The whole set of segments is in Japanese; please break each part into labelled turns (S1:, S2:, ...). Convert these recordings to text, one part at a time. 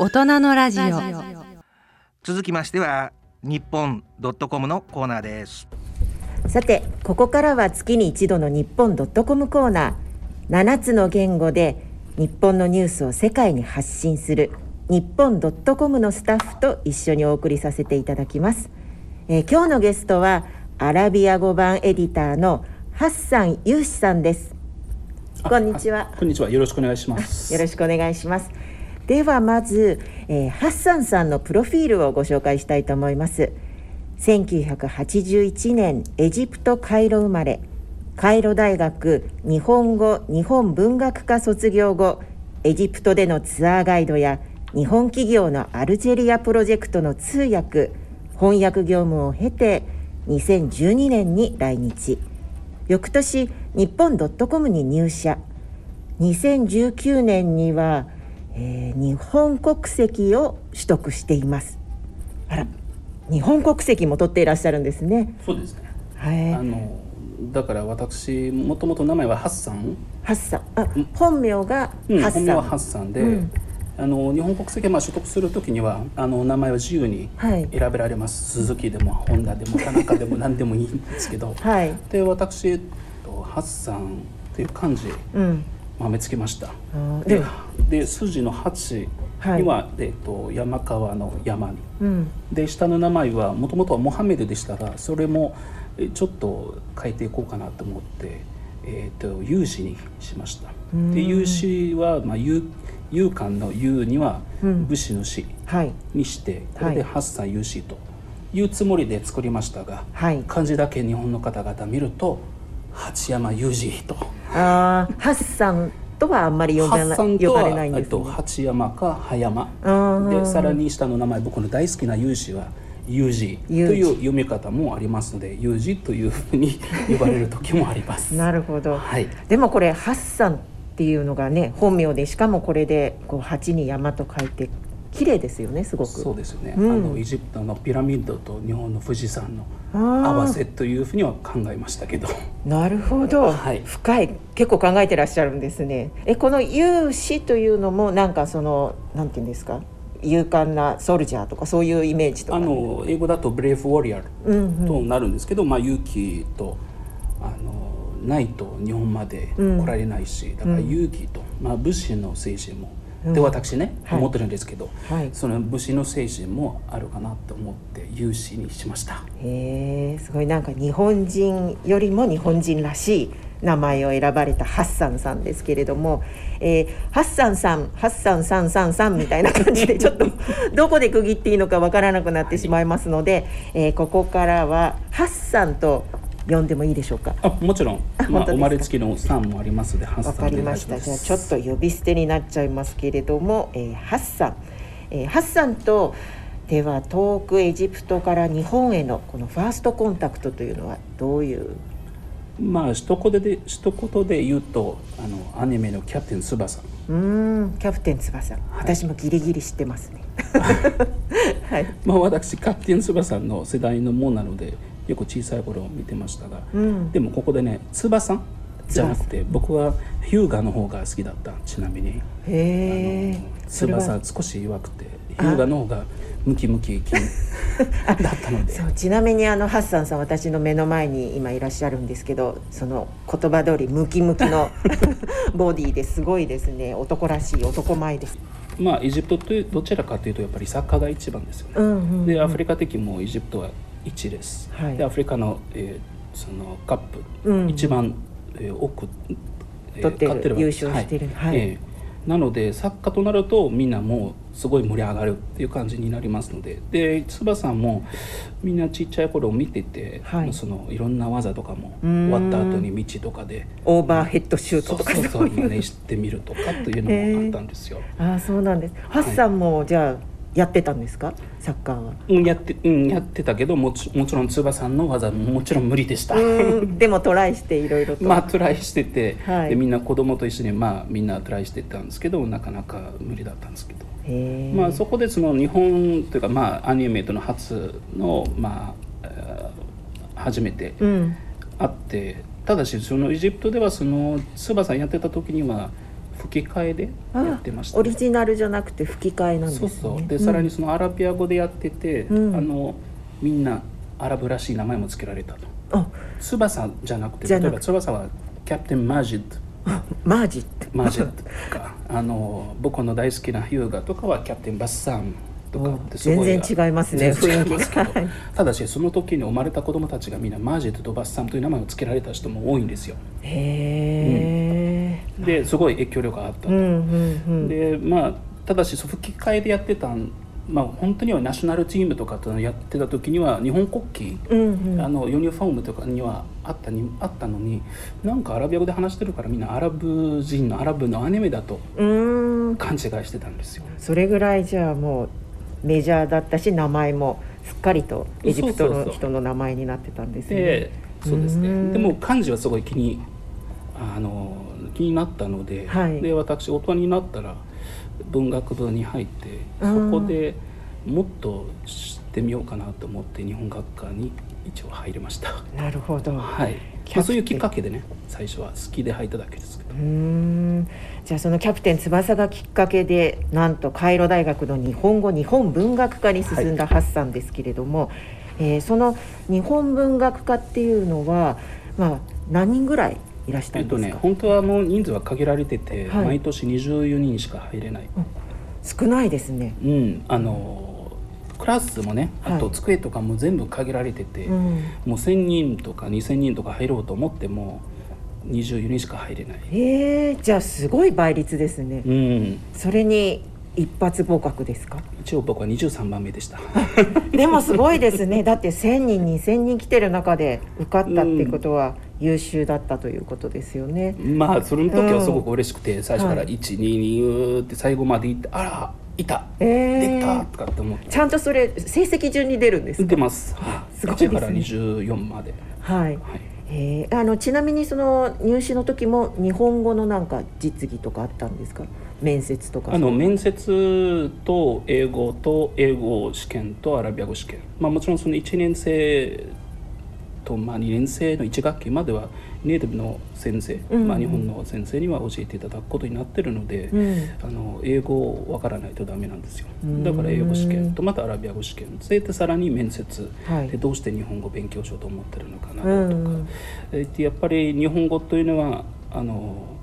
S1: 大人のラジオ。
S2: 続きましては日本ドットコムのコーナーです。
S3: さてここからは月に一度の日本ドットコムコーナー。7つの言語で日本のニュースを世界に発信する。日本ドットコムのスタッフと一緒にお送りさせていただきます、えー今日のゲストはアラビア語版エディターのハッサンユーシさんです。こんにちは。
S4: あこんにちは。よろしくお願いします。
S3: よろしくお願いしますではまず、えーハッサンさんのプロフィールをご紹介したいと思います。1981年エジプトカイロ生まれ。カイロ大学日本語日本文学科卒業後エジプトでのツアーガイドや日本企業のアルジェリアプロジェクトの通訳翻訳業務を経て2012年に来日。翌年日本ドットコムに入社。2019年には、えー日本国籍を取得しています。あら日本国籍も取っていらっしゃるんですね。
S4: そうですね。
S3: はい。
S4: あのだから私もともと名前はハッサン、
S3: ハッサン。あ本名が
S4: うん
S3: ハッサン、
S4: 本名はハッサンで、
S3: うん。
S4: あの日本国籍をまあ取得するときにはあの名前は自由に
S3: はい。
S4: 選べられます。鈴木でもホンダでも田中でも 何でもいいんですけど、
S3: はい。
S4: で私えっとハッサンという漢字
S3: うん
S4: 豆つけました。で
S3: で
S4: で筋の八には、えっと山川の山に。
S3: うん。
S4: で下の名前はもともとはモハメドでしたがそれもえちょっと変えていこうかなと思って、えー、と有志にしました。で有志は、まあ、勇勇敢の勇には
S3: うん。
S4: 武士の士
S3: はい。
S4: にしてこれで
S3: はい
S4: 八歳有志というつもりで作りましたが、
S3: はい。
S4: 漢字だけ日本の方々見ると八山裕二と
S3: あー。ハッサンとはあんまり呼ばな
S4: 八さん
S3: 呼ばれないんです、ね。
S4: と、八山か葉山でさらに下の名前僕の大好きな有志は有事という読み方もありますので有事というふうに呼ばれる時もあります。
S3: なるほど、
S4: はい。
S3: でもこれハッサンっていうのがね本名でしかもこれでこう八に山と書いて綺麗ですよねすごく。
S4: そうですよね、
S3: うん。
S4: あのエジプトのピラミッドと日本の富士山の合わせというふうには考えましたけど。
S3: なるほど、
S4: はい。
S3: 深い。結構考えてらっしゃるんですね。えこの勇士というのもなんかそのなんていうんですか？勇敢なソルジャーとかそういうイメージとか。
S4: あの英語だとブレイブ・ウォリア
S3: うんうん。
S4: となるんですけど、まあ、勇気とあのないと日本まで来られないし、だから勇気と、まあ、武士の精神も、で私ね、
S3: はい。
S4: 思ってるんですけど、
S3: はい。
S4: その武士の精神もあるかなと思って勇士にしました。
S3: へえすごい。なんか日本人よりも日本人らしい名前を選ばれたハッサンさんですけれども、えーハッサンさんハッサンさんさんさんみたいな感じでちょっとどこで区切っていいのかわからなくなってしまいますので、えーここからはハッサンと呼んでもいいでしょうか？
S4: あもちろん、まあ、生まれつきの3もありますので、ハッ
S3: かりました。じゃあちょっと呼び捨てになっちゃいますけれども、えーハッサン、えーハッサンとでは遠くエジプトから日本へのこのファーストコンタクトというのはどういう？
S4: まあ一言で一言で言うとあのアニメの「キャプテン翼」
S3: うーんキャプテン翼、私もギリギリ知ってますね。はい。
S4: まあ私キャプテン翼の世代のものなのでよく小さい頃見てましたが、
S3: うん。
S4: でもここでね翼じゃなくて僕はヒューガの方が好きだった。ちなみに。
S3: へえ。それは。
S4: 翼少し弱くてヒューガの方がムキムキ筋だったので。
S3: そうちなみにあのハッサンさん私の目の前に今いらっしゃるんですけどその言葉通りムキムキの ボディですごいですね。男らしい男前です。
S4: まあエジプトというどちらかというとやっぱりサッカーが一番ですよね、
S3: うんうんうん。
S4: でアフリカ的もエジプトは1です、
S3: はい。
S4: でアフリカの,、えーそのカップ、
S3: うん。
S4: 一番、えー多く、えー
S3: 取ってる優勝してる。はい。
S4: えーなのでサッカーとなるとみんなもうすごい盛り上がるっていう感じになりますので。で翼さんもみんなちっちゃい頃見てて、
S3: はい。
S4: そのいろんな技とかも
S3: ん。
S4: 終わった後に道とかで。
S3: オーバーヘッドシュートとか
S4: そうそうそう真似してみるとかっていうのもあったんですよ。
S3: ああそうなんです。ハッサンもじゃあやってたんですか？サッカーは。
S4: うんやってうんやってたけどもちもちろん翼さんの技ももちろん無理でした。
S3: うんでもトライしていろいろと。
S4: まあトライしてて、
S3: はい
S4: でみんな子供と一緒にまあみんなトライしてたんですけどなかなか無理だったんですけど。まあそこでその日本というかまあアニメとの初のまあえー初めて
S3: うん
S4: あって、ただしそのエジプトではその翼さんやってた時には吹き替えでやってました、
S3: オリジナルじゃなくて吹き替えなんですね。
S4: そうそう。でさらにそのアラビア語でやってて、
S3: うん。
S4: あのみんなアラブらしい名前も付けられたと。
S3: あ。
S4: 翼じゃなくて例えば翼はキャプテンマジッド
S3: マージって
S4: マジッドとか。あの僕の大好きなヒューガとかはキャプテンバッサムとかってすごい
S3: 全然違いますね。
S4: 全然違いますけど。ただしその時に生まれた子供たちがみんなマジッドとバッサムという名前を付けられた人も多いんですよ。
S3: へえ、
S4: ですごい影響力があったと、でまあただし吹き替えでやってたんまあ本当にはナショナルチームとかとやってた時には日本国旗、
S3: うんうん。
S4: あのユニフォームとかにはあったにあったのになんかアラビア語で話してるからみんなアラブ人のアラブのアニメだと勘違いしてたんですよ。
S3: それぐらいじゃあもうメジャーだったし名前もすっかりとエジプトの人の名前になってたんですね。
S4: でそうですね。
S3: うん。
S4: でも漢字はすごい気にあの気になったので,、
S3: はい。
S4: で私大人になったら文学部に入ってそこでもっと知ってみようかなと思って日本学科に一応入りました。
S3: なるほど。う
S4: はい。まあ、そういうきっかけでね最初は好きで入っただけですけど。
S3: ーん。じゃあそのキャプテン翼がきっかけでなんとカイロ大学の日本語日本文学科に進んだハッサンですけれども、えーその日本文学科っていうのはまあ何人ぐらいいらした
S4: えっと
S3: んですか、
S4: ね本当はもう人数は限られてて、
S3: はい。
S4: 毎年24人しか入れない、
S3: 少ないですね。
S4: うん。あのクラスもねあと
S3: はい
S4: 机とかも全部限られてて、
S3: うん。
S4: もう1,000人とか2,000人とか入ろうと思っても24人しか入れない、
S3: えー、じゃあすごい倍率ですね、
S4: うん、
S3: それに一発合格ですか？
S4: 一応僕は23番目でした。
S3: でもすごいですね。だって1,000人2,000人来てる中で受かったってことは優秀だったということですよね。
S4: まあその時はすごく嬉しくて、最初から
S3: はい
S4: 122って最後まで行ってあらいた、
S3: えー。
S4: できたとかって思って。
S3: ちゃんとそれ成績順に出るんですか？
S4: 出ます。
S3: すごいですね。
S4: 1から24まで、
S3: はい、
S4: はい、
S3: えーあのちなみにその入試の時も日本語のなんか実技とかあったんですか？面接とか。
S4: あの面接と英語と英語試験とアラビア語試験、まあ、もちろんその1年生とまあ2年生の1学期まではネイティブの先生、
S3: うん。
S4: まあ、日本の先生には教えていただくことになってるので、
S3: うん。
S4: あの英語わからないとダメなんですよ。
S3: うん。
S4: だから英語試験とまたアラビア語試験それでさらに面接、
S3: はい。
S4: でどうして日本語を勉強しようと思ってるのかなとか、
S3: うん。
S4: えーやっぱり日本語というのはあの、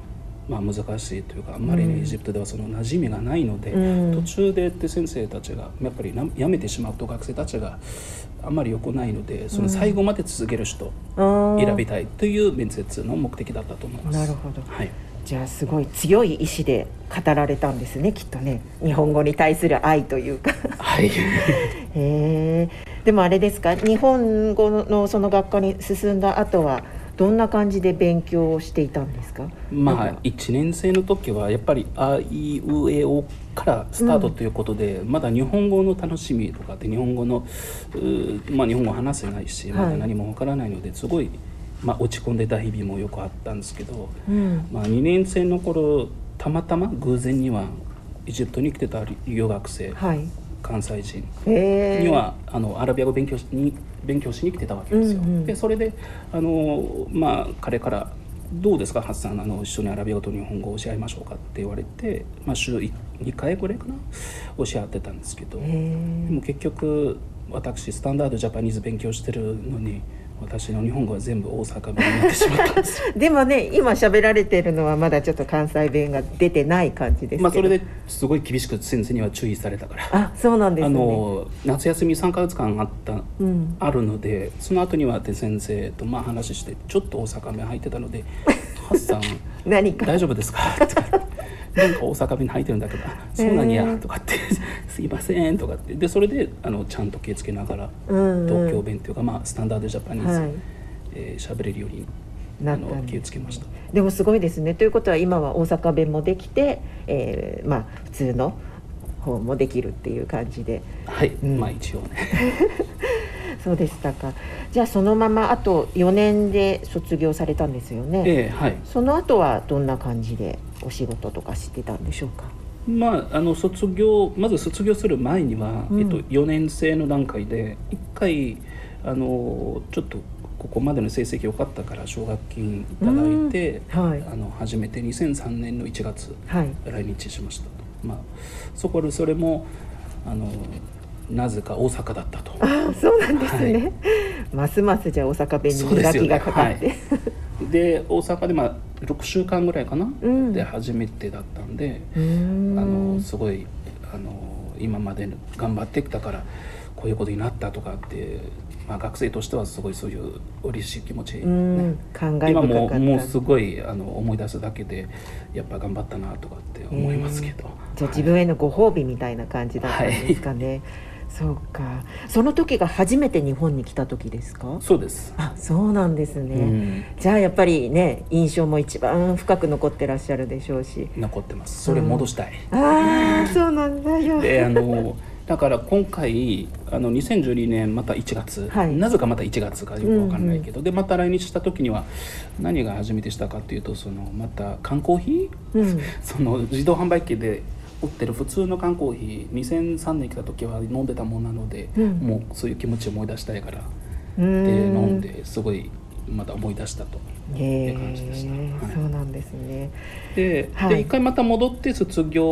S4: まあ、難しいというかあんまり、ねエジプトではその馴染みがないので、
S3: うん。
S4: 途中でって先生たちがやっぱりな辞めてしまうと学生たちがあんまり良くないのでその最後まで続ける人選びたいという面接の目的だったと思います。
S3: なるほど。
S4: はい。
S3: じゃあすごい強い意志で語られたんですねきっとね。日本語に対する愛というか。
S4: はい。
S3: へえでもあれですか日本語のその学科に進んだ後はどんな感じで勉強をしていたんですか？
S4: まあ
S3: なんか。
S4: 1年生の時はやっぱり「あいうえお」からスタートということで、まだ日本語の楽しみとかって日本語のまあ、日本語話せない。しまだ何もわからないのですごい、まあ、落ち込んでた日々もよくあったんですけど、
S3: うん。
S4: まあ、2年生の頃たまたま偶然にはエジプトに来てた留学生
S3: はい。
S4: 関西人にはあのアラビア語勉強しに勉強しに来てたわけですよ。
S3: うんうん。
S4: でそれであの、まあ、彼から「どうですかハッサンあの一緒にアラビア語と日本語を教え合いましょうか」って言われて、まあ、週2回ぐらいかな教え合ってたんですけど。
S3: へ
S4: で
S3: え
S4: も結局私スタンダードジャパニーズ勉強してるのに私の日本語は全部大阪弁になってしまったんですよ。
S3: でもね今喋られてるのはまだちょっと関西弁が出てない感じですけど
S4: まあそれですごい厳しく先生には注意されたから。
S3: あそうなんです
S4: あ
S3: ね
S4: の夏休み3か月間あった、
S3: うん
S4: あるのでその後にはで先生とまあ話してちょっと大阪弁入ってたので「ハッサン
S3: 何か
S4: 大丈夫ですか?」とかなんか大阪弁入ってるんだけど「そうなんや」とかって「すいません」とかって。でそれであのちゃんと気をつけながら東京弁というか、まあ、スタンダードジャパニーズ、
S3: はい。
S4: えー喋れるようにあの
S3: な
S4: 気をつけました。
S3: でもすごいですね。ということは今は大阪弁もできて、えーまあ普通の方もできるっていう感じで。
S4: はい、
S3: うん。
S4: まあ一応ね
S3: そうでしたか。じゃあそのままあと4年で卒業されたんですよね、
S4: ええはい。
S3: その後はどんな感じでお仕事とかしてたんでしょうか。
S4: まあ、あの卒業まず卒業する前には、
S3: うん。
S4: えっと、4年生の段階で一回あのちょっとここまでの成績良かったから奨学金いただいて、
S3: うん。はい。
S4: あの初めて2003年の1月
S3: はい。
S4: 来日しましたと、まあ、そこでそれもあのなぜか大阪だったと。
S3: ああそうなんですね、ますますじゃあ大阪弁に磨きがかかって、
S4: で大阪でまあ6週間ぐらいかな、
S3: うん。
S4: で初めてだったんで、あのすごいあの今まで頑張ってきたからこういうことになったとかって、まあ、学生としてはすごいそういう嬉しい気持ち、
S3: うん。感慨
S4: 今ももうすごいあの思い出すだけでやっぱ頑張ったなとかって思いますけど、
S3: じゃあ自分へのご褒美みたいな感じだったんですかね、そうか。その時が初めて日本に来た時ですか？
S4: そうです、
S3: あそうなんですね、
S4: うん。
S3: じゃあやっぱりね印象も一番深く残ってらっしゃるでしょうし。
S4: 残ってます。それ戻したい、
S3: ああそうなんだ。よ
S4: であのだから今回あの2012年また1月、
S3: はい。
S4: なぜかまた1月かよくわかんないけど、でまた来日した時には何が初めてしたかっていうとそのまた缶コーヒー？
S3: うん。
S4: その自動販売機で売ってる普通の缶コーヒー2003年来た時は飲んでたもんなので、
S3: うん。
S4: もうそういう気持ちを思い出したいから
S3: う
S4: で
S3: ん。
S4: 飲んですごいまた思い出したと。感じでした。はい。
S3: そうなんですね。
S4: で,、
S3: はい。
S4: で一回また戻って卒業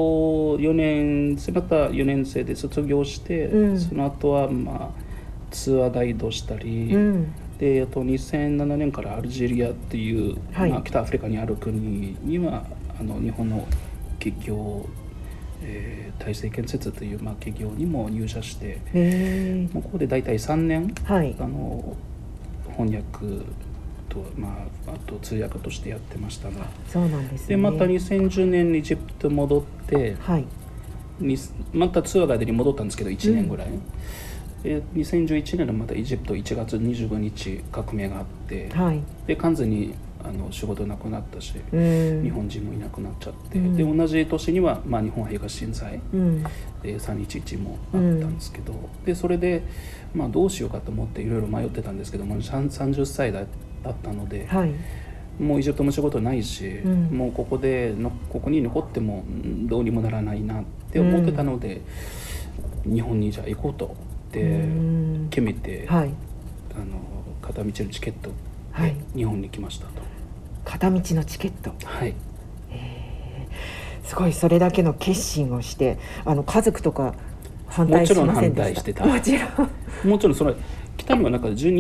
S4: 4年生また4年生で卒業して、
S3: うん。
S4: その後はまあツアーガイドしたり、
S3: うん。
S4: であと2007年からアルジェリアっていう、
S3: はい。
S4: まあ、北アフリカにある国にはあの日本の企業、えー大成建設という、まあ、企業にも入社して
S3: へえ
S4: もうここで大体3年
S3: はい。
S4: あの翻訳と、まあ、あと通訳としてやってましたが。
S3: そうなんですね。
S4: でまた2010年にエジプト戻って
S3: はい。
S4: にまたツアーガイドに戻ったんですけど1年ぐらい、で2011年のまたエジプト1月25日革命があって、
S3: はい。
S4: で完全にあの仕事なくなったし、
S3: うん。
S4: 日本人もいなくなっちゃって、
S3: うん。
S4: で同じ年には、まあ、日本東震災
S3: うん。
S4: で311もあったんですけど、でそれで、まあ、どうしようかと思っていろいろ迷ってたんですけども30歳だだったので、
S3: はい。
S4: もうエジプトも仕事ないし、
S3: うん。
S4: もうここでのここに残ってもうんどうにもならないなって思ってたので、日本にじゃあ行こうとって
S3: うん。
S4: 決めて、
S3: はい。
S4: あの片道のチケット
S3: はい。
S4: で日本に来ましたと。
S3: 片道のチケット。
S4: はい、
S3: すごいそれだけの決心をしてあの家族とか反対しませんでした？
S4: もちろん反対してた。
S3: もちろん
S4: もちろんそれ来たのはなんか10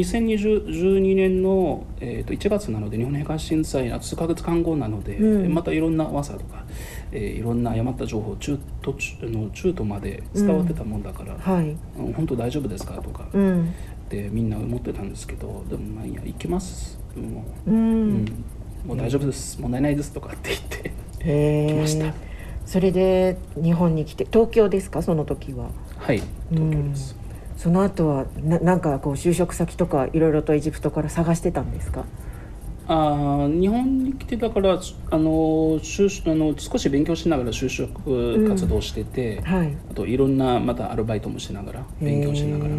S4: 2012年の、えー、と1月なので日本の東震災の数ヶ月間後なので、
S3: うん。
S4: またいろんな噂とか、えーいろんな誤った情報中途中あの中途まで伝わってたもんだから、
S3: はい。
S4: うん本当大丈夫ですかとか、
S3: うん。
S4: でみんな思ってたんですけどでもまあいいや行きます。も
S3: う。
S4: う,、うんん、もう大丈夫です、問題ないですとかって言って。来ました。
S3: それで日本に来て東京ですか？その時は。
S4: はい東京です、
S3: その後はななんかこう就職先とかいろいろとエジプトから探してたんですか？
S4: あー日本に来てたからあの就あの少し勉強しながら就職活動してて、
S3: はい。
S4: あといろんなまたアルバイトもしながら勉強しながら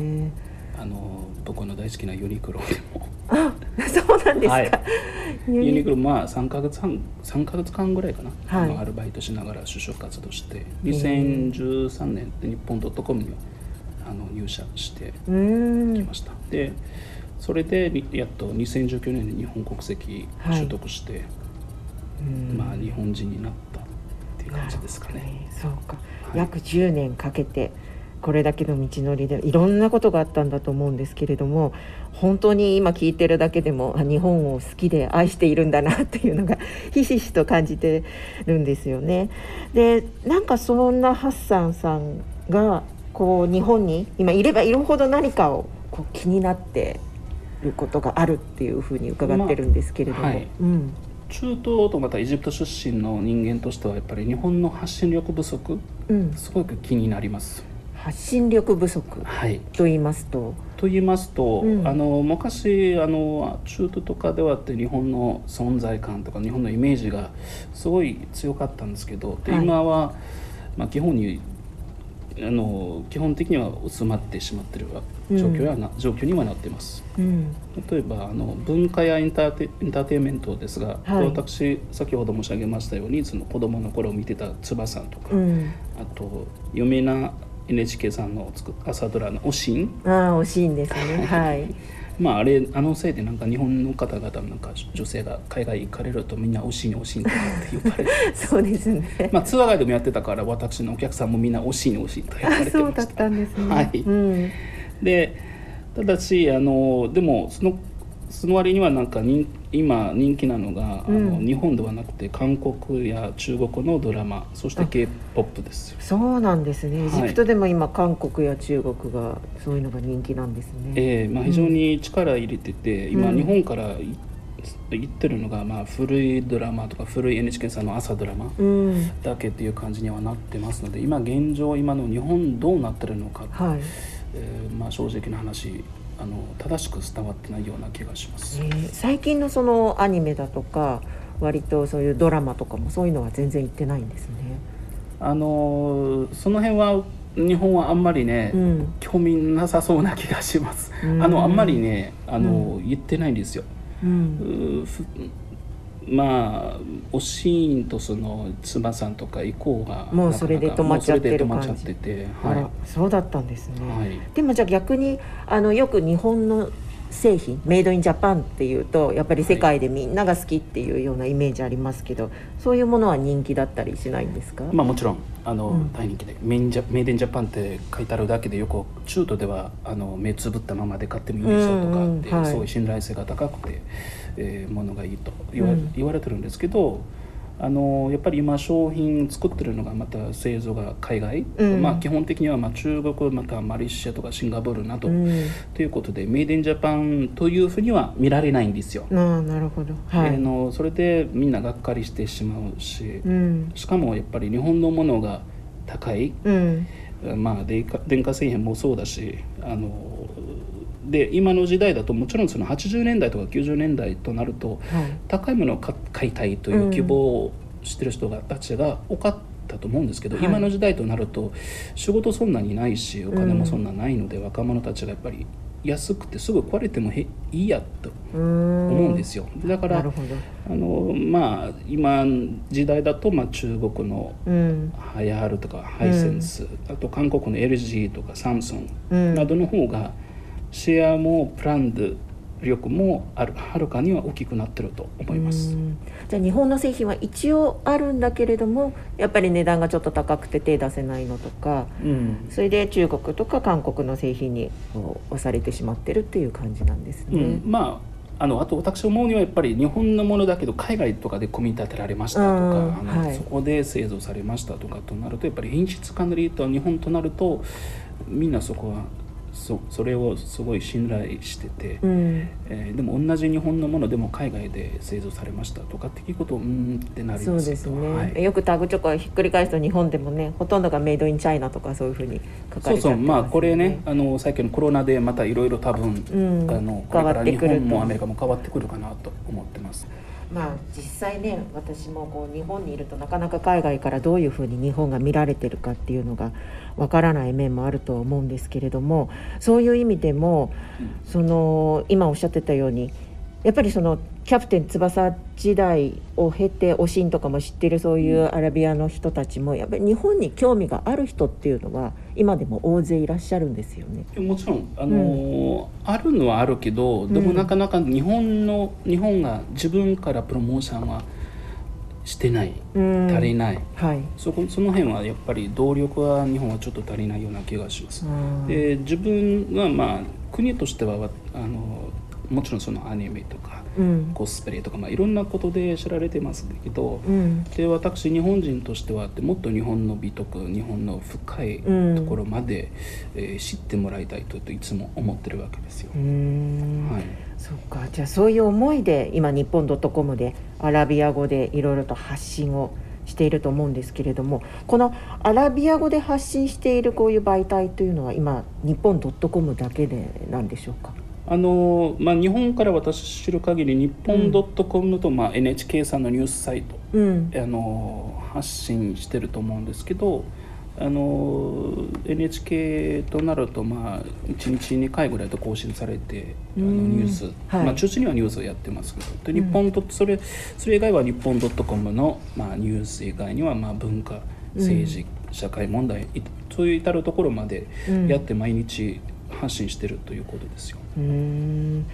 S4: あの僕の大好きなユニクロでも
S3: あ そうなんですか、
S4: はい。
S3: ユニ
S4: クロまあ3ヶ月半3ヶ月間ぐらいかな、
S3: はい。
S4: アルバイトしながら就職活動して
S3: へ
S4: 2013年で日本 .com にはあの入社してきました、でそれでにやっと2019年に日本国籍
S3: はい。
S4: 取得して、
S3: うん。
S4: まあ日本人になったっていう感じですかね。
S3: そうか、
S4: はい。
S3: 約10年かけてこれだけの道のりでいろんなことがあったんだと思うんですけれども本当に今聞いてるだけでもあ日本を好きで愛しているんだなっていうのが ひしひしと感じてるんですよね。でなんかそんなハッサンさんがこう日本に今いればいるほど何かをこう気になってることがあるっていうふうに伺ってるんですけれども、
S4: まあはい
S3: うん
S4: 中東とまたエジプト出身の人間としてはやっぱり日本の発信力不足
S3: うん、
S4: すごく気になります。
S3: 発信力不足
S4: はい、
S3: と言いますと。
S4: と言いますと、
S3: うん。
S4: あの昔あの中東とかではって日本の存在感とか日本のイメージがすごい強かったんですけど、で
S3: はい。
S4: 今は、まあ、基本にあの基本的には薄まってしまってる状況やな、状況にはなっています。
S3: うん。
S4: 例えばあの文化やエンターテエンターテインメントですが、
S3: はい。
S4: 私先ほど申し上げましたようにその子供の頃見てた翼とか、
S3: うん。
S4: あと有名な NHK さんの朝ドラの「おしん」
S3: ああ惜しいんですね。はい。
S4: まああれあのせいでなんか日本の方々なんか女性が海外行かれるとみんな「おしんおしん」とかって言われて。
S3: そうですね。
S4: まあツアーガイドもやってたから私のお客さんもみんな「おしんおしん」と言われて
S3: あそうだっ
S4: ました
S3: たんですね。
S4: はい。
S3: うん。
S4: でただしあのでもそのその割にはなんか人今人気なのが、あの
S3: うん
S4: 日本ではなくて韓国や中国のドラマそして k p o p ですよ。
S3: そうなんですね。
S4: はい。
S3: エジプトでも今韓国や中国がそういうのが人気なんですね。
S4: えーまあ、非常に力入れてて、今
S3: うん。
S4: 日本からい言ってるのが、まあ、古いドラマとか古い NHK さんの朝ドラマ
S3: うん。
S4: だけっていう感じにはなってますので今現状今の日本どうなってるのか、
S3: はい。
S4: えーまあ、正直な話あの正しく伝わってないような気がします。
S3: えー最近のそのアニメだとか割とそういうドラマとかもそういうのは全然言ってないんですね
S4: あのーその辺は日本はあんまりね、
S3: うん
S4: 興味なさそうな気がします。
S3: うん
S4: あのあんまりねあの、言ってないんですよ。
S3: うん
S4: まあおしーんとその妻さんとか以降が
S3: もうそれで止まっちゃってる感じ。
S4: は
S3: そうだったんですね、
S4: い、はい、
S3: でもじゃあ逆にあのよく日本の製品メイドインジャパンっていうとやっぱり世界でみんなが好きっていうようなイメージありますけど、そういうものは人気だったりしないんですか、
S4: まあもちろんあの、
S3: うん。
S4: 大人気でメインジャメイデンジャパンって書いてあるだけでよく中途ではあの目つぶったままで買ってもいいですよとかって、
S3: うんうんはい。
S4: すごい信頼性が高くて、えーものがいいと言わ,、
S3: うん。
S4: 言われてるんですけどあのやっぱり今商品作ってるのがまた製造が海外、
S3: うん。
S4: まあ基本的にはまあ中国またはマレーシアとかシンガポールなど、
S3: うん。
S4: ということでメイデンジャパンというふうには見られないんですよ。
S3: ああなるほど。はい、
S4: あのそれでみんながっかりしてしまうし、
S3: うん。
S4: しかもやっぱり日本のものが高い、
S3: うん。
S4: まあ、電化電化製品もそうだしあので今の時代だともちろんその80年代とか90年代となると
S3: はい。
S4: 高いものを買買いたいという希望をしてる人がたちが多かったと思うんですけど、
S3: はい。
S4: 今の時代となると仕事そんなにないしお金もそんなないので、若者たちがやっぱり安くてすぐ壊れてもへいいやと思うんですよ。だからあのまあ今時代だとまあ中国の
S3: うん。
S4: ハヤールとかハイセンス、あと韓国の LG とかサムソン
S3: うん。
S4: などの方がシェアもブランド力もあるはるかには大きくなってると思います。
S3: う。ん。じゃあ日本の製品は一応あるんだけれどもやっぱり値段がちょっと高くて手出せないのとか
S4: うん。
S3: それで中国とか韓国の製品に押されてしまってるっていう感じなんですね。
S4: うん。まああのあと私思うにはやっぱり日本のものだけど海外とかで組み立てられましたとか、
S3: うん
S4: あの
S3: はい。
S4: そこで製造されましたとかとなるとやっぱり品質管理と日本となるとみんなそこはそそれをすごい信頼してて、
S3: うん。
S4: えーでも同じ日本のものでも海外で製造されましたとかって聞くとうーんってなり
S3: そう
S4: ますけ
S3: ですね、
S4: どはい。
S3: よくタグチョコをひっくり返すと日本でもねほとんどがメイドインチャイナとかそういうふうに書か
S4: そう
S3: れてますよね。
S4: そう。まあこれねあの最近のコロナでまたいろいろ多分、
S3: うん。
S4: あのこれから日本もアメリカも変わってくるかなと思ってます。
S3: まあ実際ね私もこう日本にいるとなかなか海外からどういうふうに日本が見られてるかっていうのがわからない面もあるとは思うんですけれどもそういう意味でもその今おっしゃってたようにやっぱりそのキャプテン翼時代を経ておしんとかも知ってるそういうアラビアの人たちもやっぱり日本に興味がある人っていうのは今でも大勢いらっしゃるんですよね。
S4: もちろんあの、あるのはあるけどでもなかなか日本の日本が自分からプロモーションはしてない
S3: うん
S4: 足りない、
S3: はい。
S4: そこその辺はやっぱり動力は日本はちょっと足りないような気がします。
S3: うん
S4: で自分はまあ国としてはわあのもちろんそのアニメとか
S3: うん。
S4: コスプレとか、まあ、いろんなことで知られてますけど、
S3: うん。
S4: で私日本人としてはもっと日本の美徳日本の深い
S3: うん。
S4: ところまで、えー知ってもらいたいといつも思ってるわけですよ。はい。
S3: そうか。じゃあそういう思いで今日本 .com でアラビア語でいろいろと発信をしていると思うんですけれどもこのアラビア語で発信しているこういう媒体というのは今日本 .com だけでなんでしょうか？
S4: あのまあ、日本から私知る限り日本 .com と、まあ、NHK さんのニュースサイト
S3: うん。
S4: あの発信してると思うんですけどあの NHK となると、まあ、1日2回ぐらいと更新されてあの
S3: うん。
S4: ニュース、
S3: はい。
S4: まあ、中心にはニュースをやってますけどで日本とそれそれ以外は日本 .com の、まあ、ニュース以外には、まあ、文化政治、社会問題いそういう至るところまで
S3: うん。
S4: やって毎日発信してるということですよ。
S3: うー。ん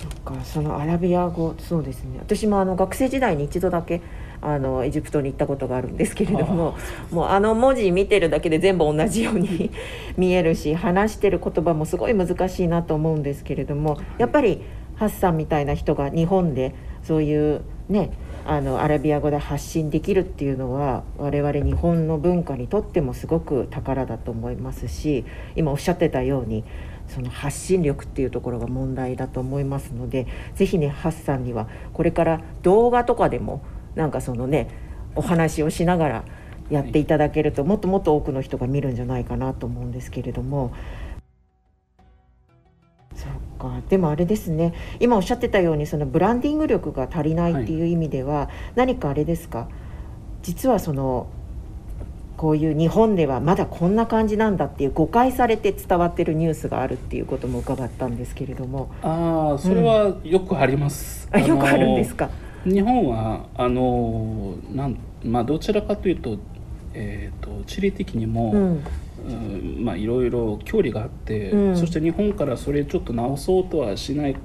S3: そっかそのアラビア語そうですね。私もあの学生時代に一度だけあのエジプトに行ったことがあるんですけれどももうあの文字見てるだけで全部同じように 見えるし話してる言葉もすごい難しいなと思うんですけれどもやっぱりハッサンみたいな人が日本でそういうねあのアラビア語で発信できるっていうのは我々日本の文化にとってもすごく宝だと思いますし今おっしゃってたようにその発信力っていうところが問題だと思いますのでぜひねハッサンにはこれから動画とかでもなんかそのねお話をしながらやっていただけるともっともっと多くの人が見るんじゃないかなと思うんですけれども。そっか。でもあれですね。今おっしゃってたようにそのブランディング力が足りないっていう意味では、何かあれですか？実はそのこういう日本ではまだこんな感じなんだっていう誤解されて伝わってるニュースがあるっていうことも伺ったんですけれども
S4: ああそれはよくあります。
S3: あよくあるんです
S4: か？
S3: か。
S4: 日本はあのなんまあどちらかというと,、えー、と地理的にも、
S3: うん
S4: うんまあいろいろ距離があって、
S3: うん
S4: そして日本からそれちょっと直そうとはしない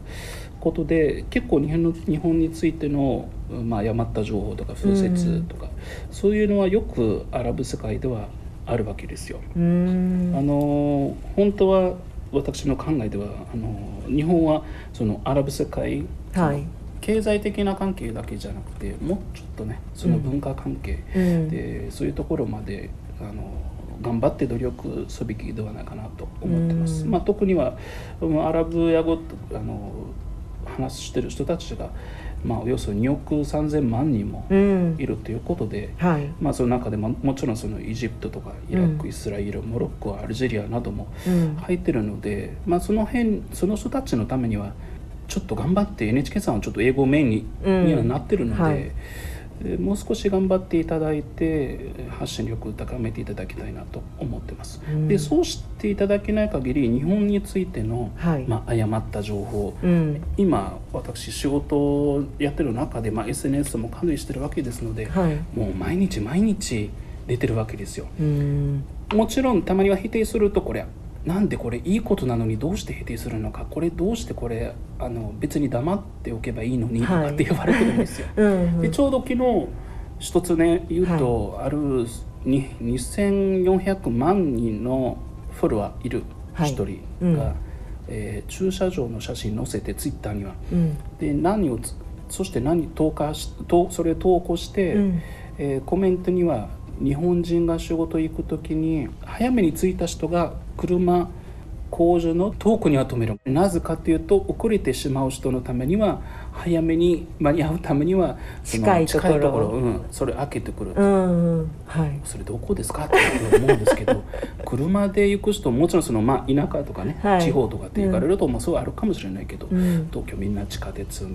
S4: ことで結構日本の日本についての、まあ、誤った情報とか風説とか、そういうのはよくアラブ世界ではあるわけですよ。あの本当は私の考えではあの日本はそのアラブ世界、
S3: はい。
S4: 経済的な関係だけじゃなくてもうちょっとねその文化関係、
S3: うん。
S4: でそういうところまであの頑張って努力すべきではないかなと思ってます。
S3: うん。
S4: まあ、特にはうんアラブや語あの話してる人たちが、まあ、およそ2億3,000万人も
S3: うん。
S4: いるということで、
S3: はい。
S4: まあ、その中でももちろんそのエジプトとかイラク、
S3: うん
S4: イスラエルモロッコアルジェリアなども
S3: うん。
S4: 入ってるので、まあ、その辺その人たちのためにはちょっと頑張って NHK さんはちょっと英語メインに,、
S3: うん。
S4: にはなってるので、
S3: はい。
S4: えーもう少し頑張っていただいて発信力を高めていただきたいなと思ってます。
S3: うん。
S4: でそうしていただけない限り日本についての、
S3: はい。
S4: まあ、誤った情報、
S3: うん。
S4: 今私仕事をやってる中で、まあ、SNS も管理してるわけですので、
S3: はい。
S4: もう毎日毎日出てるわけですよ。
S3: うん。
S4: もちろんたまには否定するとこれなんでこれいいことなのにどうして否定するのか？これどうしてこれあの別に黙っておけばいいのに？と
S3: はい。
S4: かって言われてるんですよ、
S3: うん
S4: でちょうど昨日一つね言うと、あるに2400万人のフォロワーいる一人が、
S3: うん。
S4: えー駐車場の写真載せてツイッターには。
S3: うん。
S4: で何をつそして何投下しとそれ投稿して、
S3: うん。
S4: えーコメントには日本人が仕事行く時に早めに着いた人が車工場の遠くには止める。なぜかというと遅れてしまう人のためには早めに間に合うためには
S3: 近いところ。
S4: うん、それ開けてくる、
S3: うんうんはい。
S4: それどこですか？って思うんですけど 車で行く人ももちろんその、まあ、田舎とかね、
S3: はい。
S4: 地方とかって行かれると、まあ、そうあるかもしれないけど、
S3: うん。
S4: 東京みんな地下鉄その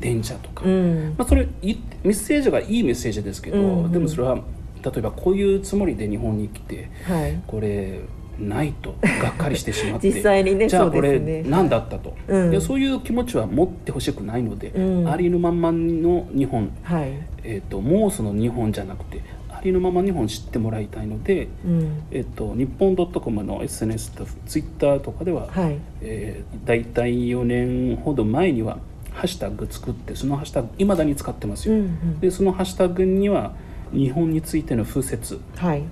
S4: 電車とか、
S3: うん。
S4: まあ、それいメッセージがいいメッセージですけど、
S3: うんうん。
S4: でもそれは例えばこういうつもりで日本に来て
S3: はい。
S4: これないとがっかりしてしまって
S3: 実際にね
S4: じゃあこれ何だったと、
S3: うん。
S4: でそういう気持ちは持ってほしくないので、
S3: うん。
S4: ありのままの日本、
S3: はい。
S4: えー、ともうその日本じゃなくてありのまま日本知ってもらいたいので、
S3: うん。
S4: えー、と日本 .com の SNS と Twitter とかでは、
S3: はい。
S4: えー、大体4年ほど前にはハッシュタグ作ってそのハッシュタグいまだに使ってますよ、
S3: うんうん。
S4: でそのハッシュタグには日本についての風説。
S3: はい。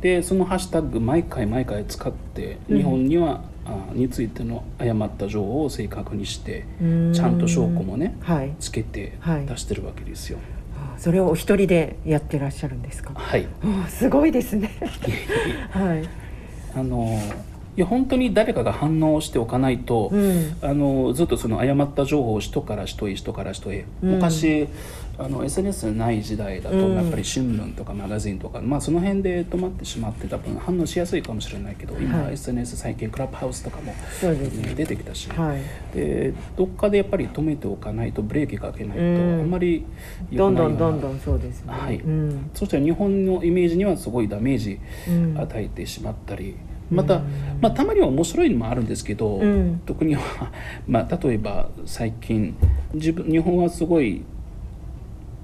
S4: でそのハッシュタグ毎回毎回使って
S3: うん。
S4: 日本には、あについての誤った情報を正確にして
S3: うん。
S4: ちゃんと証拠もね
S3: はい。
S4: つけて
S3: はい。
S4: 出してるわけですよ。
S3: あそれをお一人でやってらっしゃるんですか？
S4: はい。
S3: あすごいですね。はい。
S4: あのいや本当に誰かが反応しておかないと、
S3: うん。
S4: あのずっとその誤った情報を人から人へ人から人へ、
S3: うん。
S4: 昔あの SNS ない時代だと
S3: うん。
S4: やっぱり新聞とかマガジンとか、まあ、その辺で止まってしまって多分反応しやすいかもしれないけど今、
S3: はい
S4: SNS 最近クラブハウスとかも、ね。
S3: ね
S4: 出てきたし、
S3: はい。
S4: でどっかでやっぱり止めておかないとブレーキかけないと、
S3: うん。
S4: あんまり良
S3: どんどんどんどんそうですね
S4: はい
S3: うん
S4: そして日本のイメージにはすごいダメージ
S3: うん
S4: 与えてしまったり、また、
S3: うん。
S4: まあ、たまには面白いのもあるんですけど、
S3: うん。
S4: 特には、まあ、例えば最近自分日本はすごい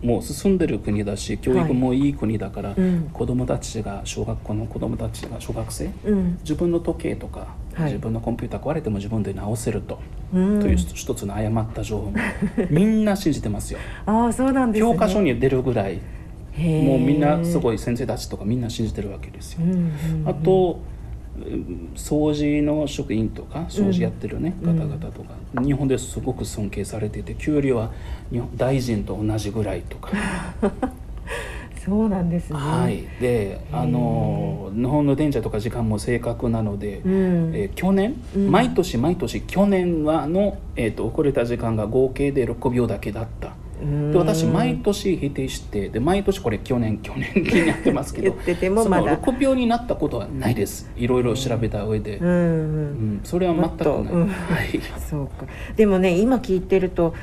S4: もう進んでる国だし教育もいい国だから、
S3: うん。
S4: 子どもたちが小学校の子どもたちが小学生
S3: うん。
S4: 自分の時計とか、
S3: はい。
S4: 自分のコンピューター壊れても自分で直せると、
S3: うん。
S4: という一つの誤った情報も みんな信じてますよ。
S3: ああそうなんですね。
S4: 教科書に出るぐらいもうみんなすごい先生たちとかみんな信じてるわけですよ。あとうん掃除の職員とか掃除やってるね、
S3: うん。
S4: 方々とか。日本ですごく尊敬されていて給料は日本大臣と同じぐらいとか、
S3: そうなんですね。
S4: はい。であの日本の電車とか時間も正確なので、
S3: うん。
S4: えー去年、
S3: うん。
S4: 毎年毎年去年はの、えー、と遅れた時間が合計で6秒だけだった。で私毎年否定してで毎年これ去年去年になってますけど
S3: 言っててもまだ。
S4: 6秒になったことはないです。いろいろ調べた上で、
S3: うんうん。
S4: うん。それは全くない、
S3: うん。
S4: はい。
S3: そうか。でもね今聞いてると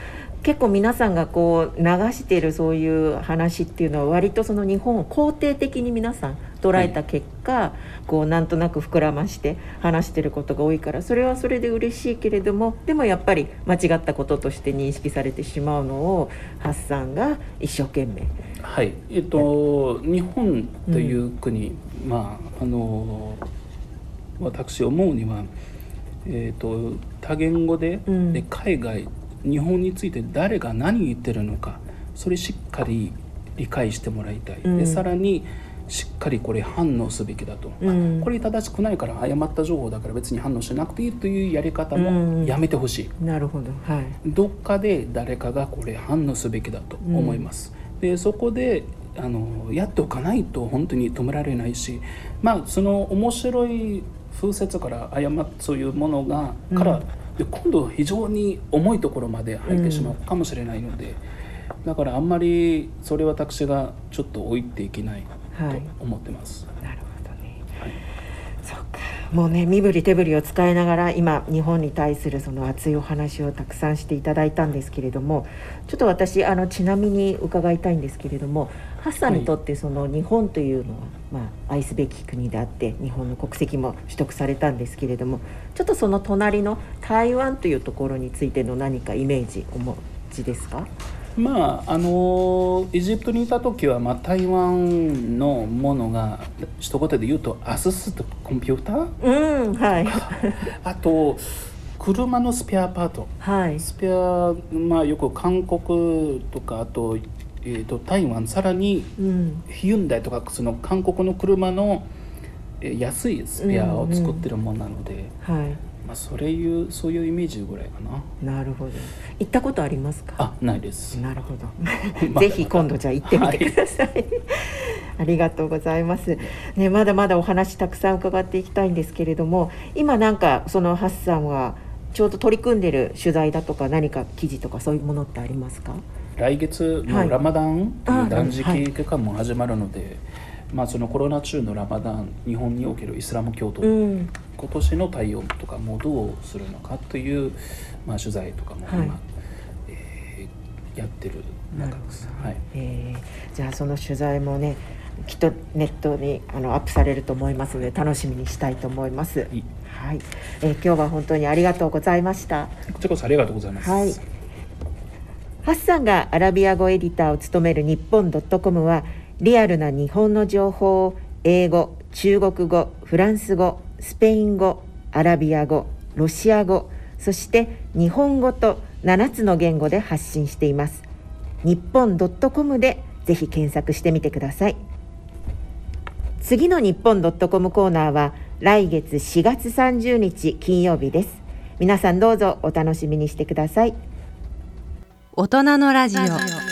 S3: 結構皆さんがこう流してるそういう話っていうのは割とその日本を肯定的に皆さん捉えた結果、こうなんとなく膨らまして話してることが多いからそれはそれで嬉しいけれどもでもやっぱり間違ったこととして認識されてしまうのをハッサンが一生懸命。
S4: はい。えっと日本という国、まああの私思うには、えっと多言語で,、
S3: うん。
S4: で海外日本について誰が何言ってるのかそれしっかり理解してもらいたい、
S3: うん。
S4: でさらにしっかりこれ反応すべきだと、
S3: うん。
S4: あこれ正しくないから誤った情報だから別に反応しなくていいというやり方
S3: うん。
S4: もやめてほしい、
S3: なるほど。はい。
S4: どっかで誰かがこれ反応すべきだと思います。でそこであのやっておかないと本当に止められないしまあその面白い風説から誤っそういうものがから、で今度非常に重いところまで入ってしまうかもしれないので、だからあんまりそれ私がちょっと置いていけないと
S3: はい
S4: 思ってます。
S3: なるほどね。
S4: はい
S3: そうか。もうね身振り手振りを使いながら今日本に対するその熱いお話をたくさんしていただいたんですけれどもちょっと私あのちなみに伺いたいんですけれどもハッサンにとってその日本というのは、まあ、愛すべき国であって日本の国籍も取得されたんですけれどもちょっとその隣の台湾というところについての何かイメージお持ちですか？
S4: まああのエジプトにいた時は、まあ、台湾のものが一言で言うとアススとコンピューター？
S3: うんはい。
S4: あと車のスペアパート。
S3: はい。
S4: スペア、まあ、よく韓国とかあと,、えー、と台湾さらに
S3: うん。
S4: ヒュンダイとかその韓国の車のえー安いスペアを作ってるものなので、
S3: はい
S4: まあ、それいうそういうイメージぐらいかな
S3: なるほど行ったことありますか？
S4: あないです
S3: なるほど。ぜひ今度じゃあ行ってみてください。ありがとうございます。ね、まだまだお話たくさん伺っていきたいんですけれども、今なんかそのハッサンはちょうど取り組んでる取材だとか何か記事とかそういうものってありますか？
S4: 来月
S3: はい
S4: のラマダンと
S3: あ
S4: いう断食
S3: はい
S4: 期間も始まるので、まあ、そのコロナ中のラマダン日本におけるイスラム教徒、
S3: うん、
S4: 今年の対応とかもどうするのかという、まあ、取材とかも今、
S3: はい
S4: えーやってる中です。はい
S3: えーじゃあその取材もね、きっとネットにあのアップされると思いますので楽しみにしたいと思います。
S4: い
S3: はい、えー今日は本当にありがとうございました。
S4: こちらこそありがとうございます。
S3: はいハッサンがアラビア語エディターを務める日本 .com はリアルな日本の情報を英語、中国語、フランス語、スペイン語、アラビア語、ロシア語、そして日本語と7つの言語で発信しています。日本 .com でぜひ検索してみてください。次の日本 .com コーナーは来月4月30日金曜日です。皆さんどうぞお楽しみにしてください。
S1: 大人のラジオ